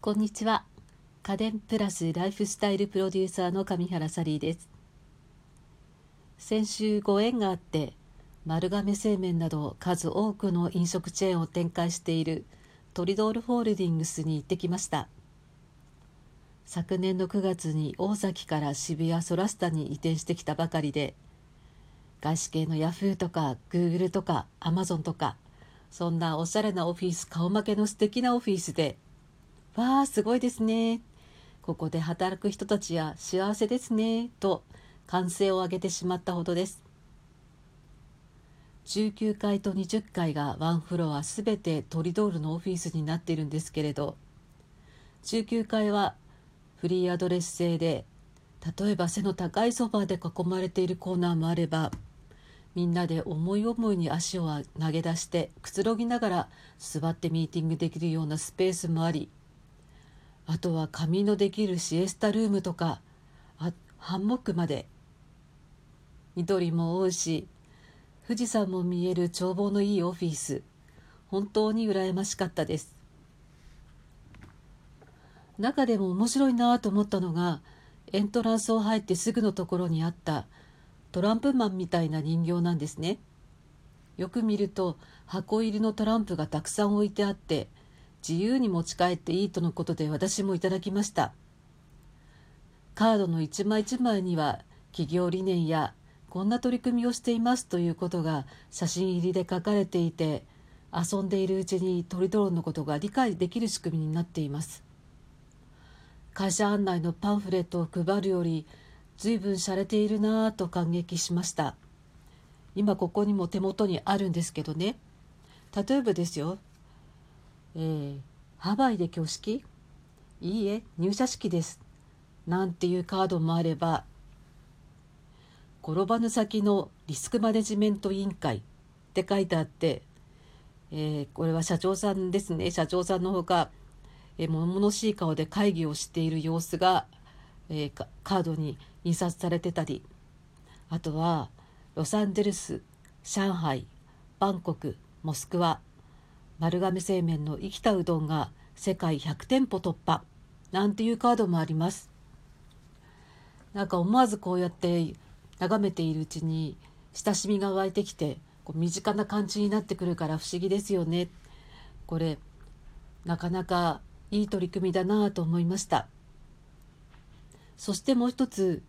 こんにちは。家電プラスライフスタイルプロデューサーの上原サリーです。先週ご縁があって丸亀製麺など数多くの飲食チェーンを展開しているトリドールホールディングスに行ってきました。昨年の9月に大崎から渋谷ソラスタに移転してきたばかりで外資系のヤフーとかグーグルとかアマゾンとかそんなおしゃれなオフィス顔負けの素敵なオフィスでわあすごいですね。ここで働く人たちや幸せですね。と歓声を上げてしまったほどです。19階と20階がワンフロアすべてトリドールのオフィスになっているんですけれど19階はフリーアドレス制で例えば背の高いソファーで囲まれているコーナーもあればみんなで思い思いに足を投げ出してくつろぎながら座ってミーティングできるようなスペースもありあとは仮眠のできるシエスタルームとかあハンモックまで。緑も多いし富士山も見える眺望のいいオフィス。本当に羨ましかったです。中でも面白いなと思ったのがエントランスを入ってすぐのところにあったトランプマンみたいな人形なんですね。よく見ると箱入りのトランプがたくさん置いてあって自由に持ち帰っていいとのことで私もいただきました。カードの一枚一枚には企業理念やこんな取り組みをしていますということが写真入りで書かれていて遊んでいるうちにトリドロンのことが理解できる仕組みになっています。会社案内のパンフレットを配るより随分洒落ているなぁと感激しました。今ここにも手元にあるんですけどね。例えばですよ。えー、ハワイで挙式？いいえ入社式です。なんていうカードもあれば。転ばぬ先のリスクマネジメント委員会。って書いてあって、えー、これは社長さんですね。社長さんのほか、えー、物々しい顔で会議をしている様子が、えー、カードに印刷されてたり。あとはロサンゼルス上海バンコクモスクワ。丸亀製麺の生きたうどんが世界100店舗突破。なんていうカードもあります。なんか思わずこうやって眺めているうちに親しみが湧いてきてこう身近な感じになってくるから不思議ですよね。これなかなかいい取り組みだなと思いました。そしてもう一つ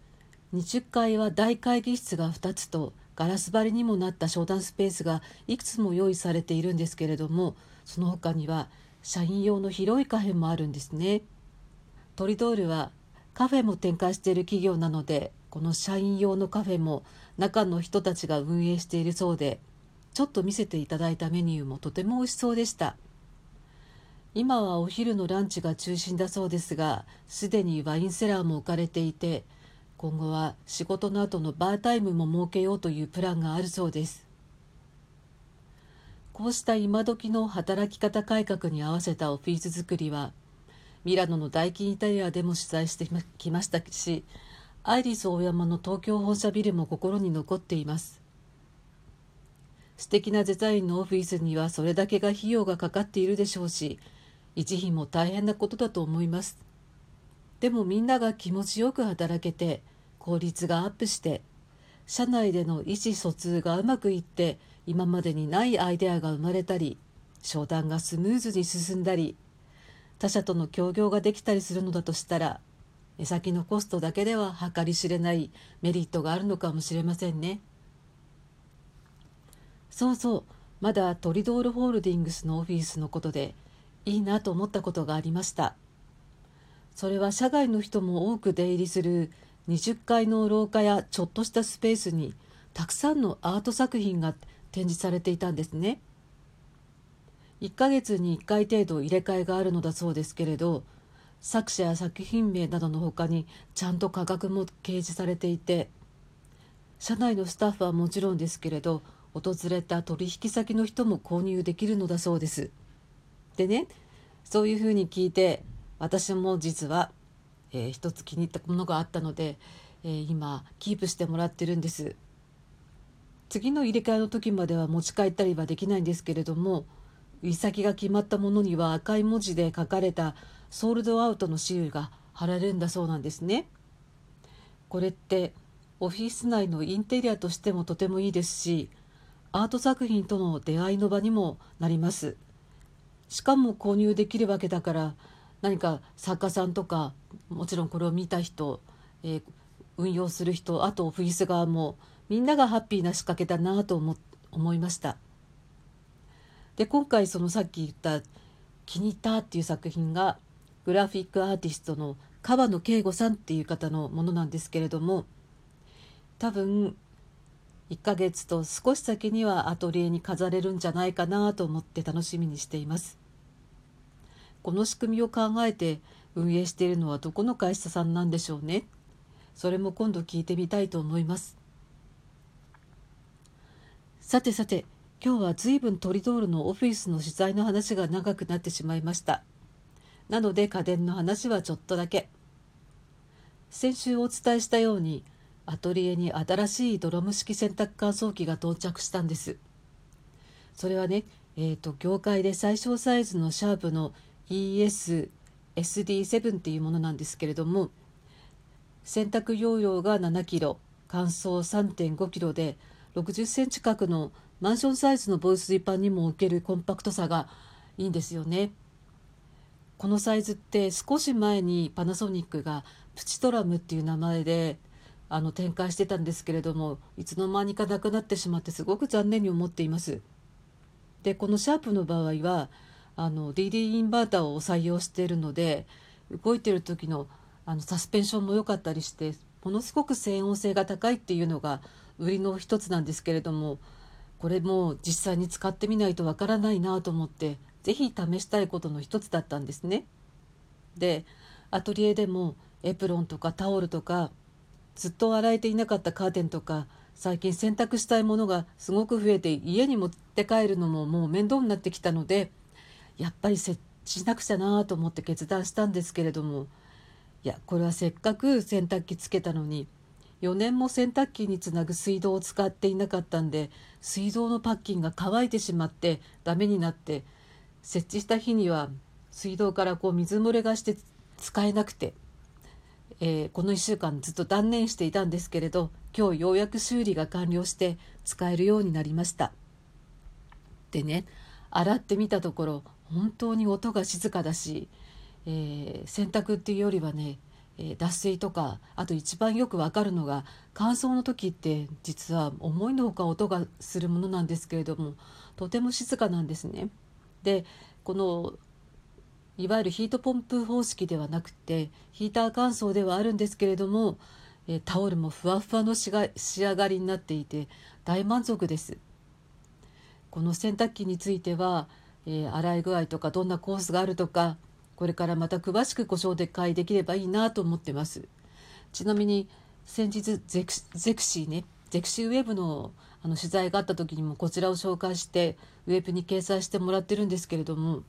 20階は大会議室が2つとガラス張りにもなった商談スペースがいくつも用意されているんですけれどもその他には社員用の広いカフェもあるんですね。トリドールはカフェも展開している企業なのでこの社員用のカフェも中の人たちが運営しているそうでちょっと見せていただいたメニューもとても美味しそうでした今はお昼のランチが中心だそうですがすでにワインセラーも置かれていて今後は仕事の後のバータイムも設けようというプランがあるそうです。こうした今時の働き方改革に合わせたオフィス作りはミラノのダイキンイタリアでも取材してきましたしアイリスオーヤマの東京本社ビルも心に残っています。素敵なデザインのオフィスにはそれだけが費用がかかっているでしょうし維持費も大変なことだと思います。でもみんなが気持ちよく働けて効率がアップして社内での意思疎通がうまくいって今までにないアイデアが生まれたり商談がスムーズに進んだり他社との協業ができたりするのだとしたら目先のコストだけでは計り知れないメリットがあるのかもしれませんね。そうそうまだトリドールホールディングスのオフィスのことでいいなと思ったことがありました。それは社外の人も多く出入りする20階の廊下やちょっとしたスペースにたくさんのアート作品が展示されていたんですね。1ヶ月に1回程度入れ替えがあるのだそうですけれど作者や作品名などの他にちゃんと価格も掲示されていて社内のスタッフはもちろんですけれど訪れた取引先の人も購入できるのだそうです。でねそういうふうに聞いて私も実は、えー、一つ気に入ったものがあったので、えー、今キープしてもらってるんです次の入れ替えの時までは持ち帰ったりはできないんですけれども売り先が決まったものには赤い文字で書かれたソールドアウトのシールが貼られるんだそうなんですね。これってオフィス内のインテリアとしてもとてもいいですしアート作品との出会いの場にもなりますしかも購入できるわけだから何か作家さんとかもちろんこれを見た人、えー、運用する人あとオフィス側もみんながハッピーな仕掛けだなと思思いました。で今回そのさっき言った「気に入った」っていう作品がグラフィックアーティストの川野圭吾さんっていう方のものなんですけれども多分1ヶ月と少し先にはアトリエに飾れるんじゃないかなと思って楽しみにしています。この仕組みを考えて運営しているのはどこの会社さんなんでしょうね。それも今度聞いてみたいと思います。さてさて今日は随分トリドールのオフィスの取材の話が長くなってしまいました。なので家電の話はちょっとだけ。先週お伝えしたようにアトリエに新しいドラム式洗濯乾燥機が到着したんです。それはねえーと、業界で最小サイズのシャープの ESSD7 っていうものなんですけれども洗濯容量が7キロ乾燥3.5キロで60センチ角のマンションサイズの防水パンにも置けるコンパクトさがいいんですよね。このサイズって少し前にパナソニックがプチトラムっていう名前であの展開してたんですけれどもいつの間にかなくなってしまってすごく残念に思っています。でこのシャープの場合はあの DD インバーターを採用しているので動いてる時のあのサスペンションも良かったりしてものすごく静音性が高いっていうのが売りの一つなんですけれどもこれも実際に使ってみないとわからないなと思って是非試したいことの一つだったんですね。でアトリエでもエプロンとかタオルとかずっと洗えていなかったカーテンとか最近洗濯したいものがすごく増えて家に持って帰るのももう面倒になってきたのでやっぱり設置しなくちゃなと思って決断したんですけれどもいやこれはせっかく洗濯機つけたのに4年も洗濯機につなぐ水道を使っていなかったんで水道のパッキンが乾いてしまってダメになって設置した日には水道からこう水漏れがして使えなくて、えー、この1週間ずっと断念していたんですけれど今日ようやく修理が完了して使えるようになりました。でね洗ってみたところ本当に音が静かだし、えー、洗濯っていうよりはねえ脱水とかあと一番よくわかるのが乾燥の時って実は思いのほか音がするものなんですけれどもとても静かなんですね。でこのいわゆるヒートポンプ方式ではなくてヒーター乾燥ではあるんですけれども、えタオルもふわふわの仕上がりになっていて大満足です。この洗濯機については、えー、洗い具合とかどんなコースがあるとかこれからまた詳しくご紹介できればいいなと思ってます。ちなみに先日ゼクゼクシーねゼクシーウェブのあの取材があった時にもこちらを紹介してウェブに掲載してもらってるんですけれども、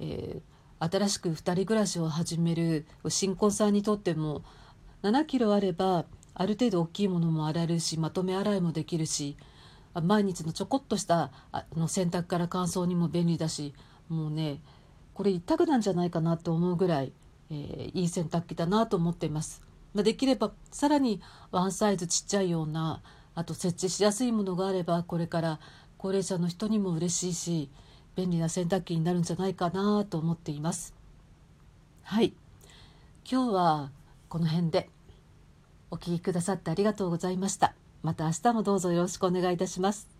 えー、新しく2人暮らしを始める新婚さんにとっても7キロあればある程度大きいものも洗えるしまとめ洗いもできるし毎日のちょこっとしたあの洗濯から乾燥にも便利だしもうねこれ一択なんじゃないかなと思うぐらい、えー、いい洗濯機だなと思っています。ま、できればさらにワンサイズちっちゃいようなあと設置しやすいものがあればこれから高齢者の人にも嬉しいし便利な洗濯機になるんじゃないかなと思っています。はい今日はこの辺でお聴きくださってありがとうございました。また明日もどうぞよろしくお願いいたします。